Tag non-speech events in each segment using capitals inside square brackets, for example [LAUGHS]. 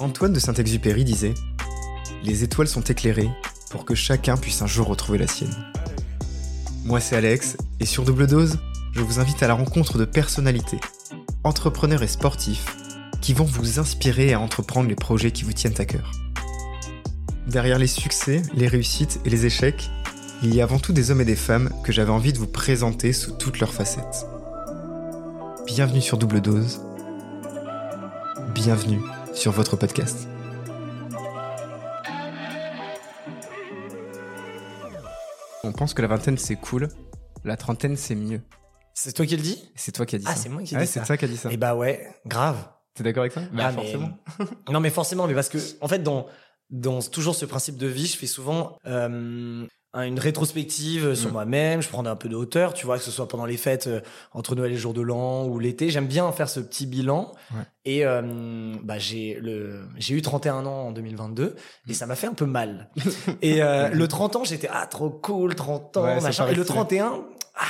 Antoine de Saint-Exupéry disait Les étoiles sont éclairées pour que chacun puisse un jour retrouver la sienne. Moi, c'est Alex, et sur Double Dose, je vous invite à la rencontre de personnalités, entrepreneurs et sportifs, qui vont vous inspirer à entreprendre les projets qui vous tiennent à cœur. Derrière les succès, les réussites et les échecs, il y a avant tout des hommes et des femmes que j'avais envie de vous présenter sous toutes leurs facettes. Bienvenue sur Double Dose. Bienvenue sur votre podcast. On pense que la vingtaine c'est cool, la trentaine c'est mieux. C'est toi qui le dis? C'est toi qui as dit ça. Ah, c'est moi qui ai Ouais, dit c'est ça. toi qui as dit ça. Et bah ouais, grave. T'es d'accord avec ça? Ah, Bah, mais- forcément. [LAUGHS] non, mais forcément, mais parce que, en fait, dans, dans toujours ce principe de vie, je fais souvent euh, une rétrospective sur Mm. moi-même. Je prends un peu de hauteur, tu vois, que ce soit pendant les fêtes, euh, entre Noël et jour de l'an ou l'été. J'aime bien faire ce petit bilan. Ouais. Et euh, bah, j'ai le j'ai eu 31 ans en 2022 Mm. et ça m'a fait un peu mal. [LAUGHS] et euh, le 30 ans, j'étais ah trop cool, 30 ans, Ouais, machin. Et le stylé. 31, ah,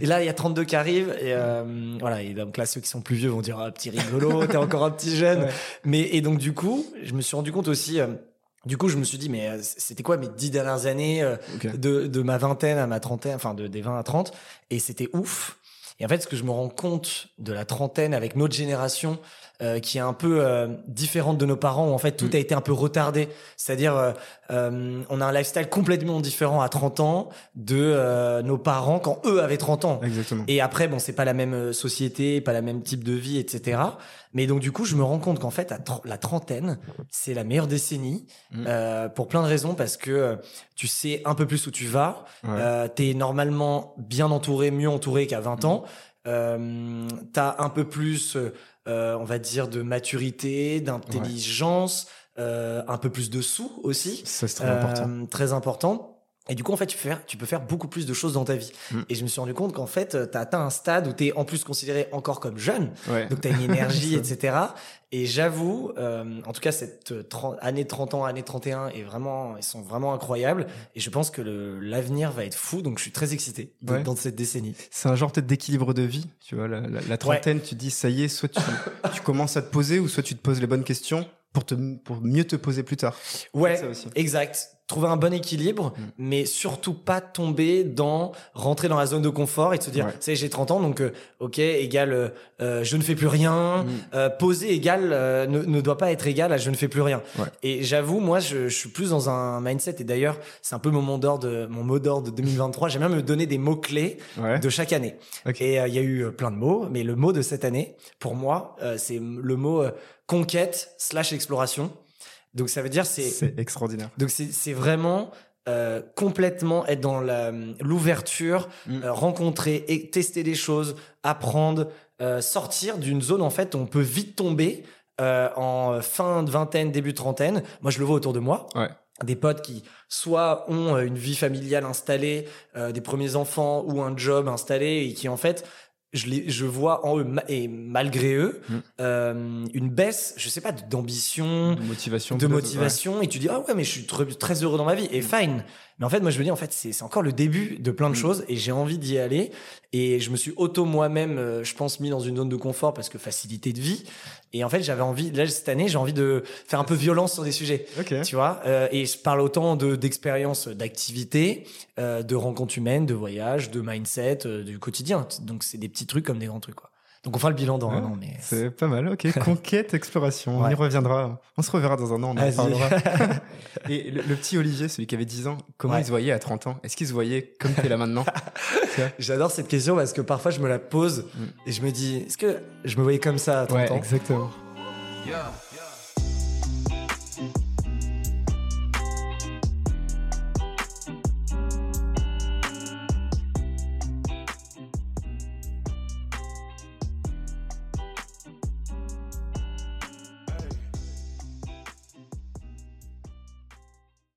et là, il y a 32 qui arrivent. Et euh, voilà. Et donc là, ceux qui sont plus vieux vont dire, ah, petit rigolo, t'es encore un petit jeune. [LAUGHS] Ouais. Mais, et donc, du coup, je me suis rendu compte aussi, euh, du coup, je me suis dit, mais euh, c'était quoi mes dix dernières années euh, de, de ma vingtaine à ma trentaine, enfin, de, des 20 à 30. Et c'était ouf. Et en fait, ce que je me rends compte de la trentaine avec notre génération, euh, qui est un peu euh, différente de nos parents, où en fait tout Mm. a été un peu retardé. C'est-à-dire, euh, euh, on a un lifestyle complètement différent à 30 ans de euh, nos parents quand eux avaient 30 ans. Exactement. Et après, bon, c'est pas la même euh, société, pas la même type de vie, etc. Mais donc, du coup, je me rends compte qu'en fait, à la trentaine, c'est la meilleure décennie Mm. euh, pour plein de raisons, parce que tu sais un peu plus où tu vas. Ouais. Euh, T'es normalement bien entouré, mieux entouré qu'à 20 ans. Euh, T'as un peu plus, euh, on va dire, de maturité, d'intelligence, euh, un peu plus de sous aussi. Ça c'est très important. Très important. Et du coup, en fait, tu peux faire, tu peux faire beaucoup plus de choses dans ta vie. Mm. Et je me suis rendu compte qu'en fait, tu as atteint un stade où tu es en plus considéré encore comme jeune. Ouais. Donc, tu as une énergie, [LAUGHS] etc. Et j'avoue, euh, en tout cas, cette euh, 30 année 30 ans, année 31 est vraiment, ils sont vraiment incroyables. Et je pense que l'avenir va être fou. Donc, je suis très excité Ouais. dans cette décennie. C'est un genre peut-être d'équilibre de vie, tu vois. La, la- la trentaine, tu dis ça y est, soit tu, tu commences à te poser, ou soit tu te poses les bonnes questions pour te pour mieux te poser plus tard. Ouais, Ça aussi. exact. Trouver un bon équilibre, Mm. mais surtout pas tomber dans rentrer dans la zone de confort et de se dire, Ouais. tu sais, j'ai 30 ans, donc euh, ok, égal, euh, euh, je ne fais plus rien. Mm. Euh, poser égal euh, ne, ne doit pas être égal à je ne fais plus rien. Ouais. Et j'avoue, moi, je, je suis plus dans un mindset. Et d'ailleurs, c'est un peu mon mot d'ordre, mon mot d'ordre de 2023. J'aime bien me donner des mots clés Ouais. de chaque année. Ok. Et euh, il y a eu plein de mots, mais le mot de cette année, pour moi, c'est le mot conquête slash exploration. Donc ça veut dire c'est C'est extraordinaire. donc c'est c'est vraiment euh, complètement être dans la- l'ouverture, Mm. euh, rencontrer et tester des choses, apprendre, euh, sortir d'une zone en fait où on peut vite tomber euh, en fin de vingtaine, début de trentaine. Moi je le vois autour de moi. Ouais. Des potes qui soit ont une vie familiale installée, euh, des premiers enfants ou un job installé et qui en fait je, les, je vois en eux et malgré eux Mm. euh, une baisse, je sais pas, d'ambition, De motivation. de motivation et tu dis ah ouais mais je suis très, très heureux dans ma vie et fine mais en fait moi je me dis en fait c'est encore le début de plein de Mm. choses et j'ai envie d'y aller et je me suis auto moi-même euh, je pense mis dans une zone de confort parce que facilité de vie et en fait j'avais envie là cette année j'ai envie de faire un peu violence sur des sujets tu vois euh, et je parle autant de d'expérience d'activité euh, de rencontres humaines de voyages de mindset du quotidien donc c'est des petits trucs comme des grands trucs quoi donc on fera le bilan dans un an mais C'est pas mal, ok. [LAUGHS] Conquête, exploration, on y reviendra. On se reverra dans un an, on en parlera. [LAUGHS] Et le, le petit Olivier, celui qui avait 10 ans, comment Ouais. il se voyait à 30 ans? Est-ce qu'il se voyait comme t'es là maintenant? [LAUGHS] J'adore cette question parce que parfois je me la pose Mm. et je me dis, est-ce que je me voyais comme ça à 30 ans? exactement. Yeah.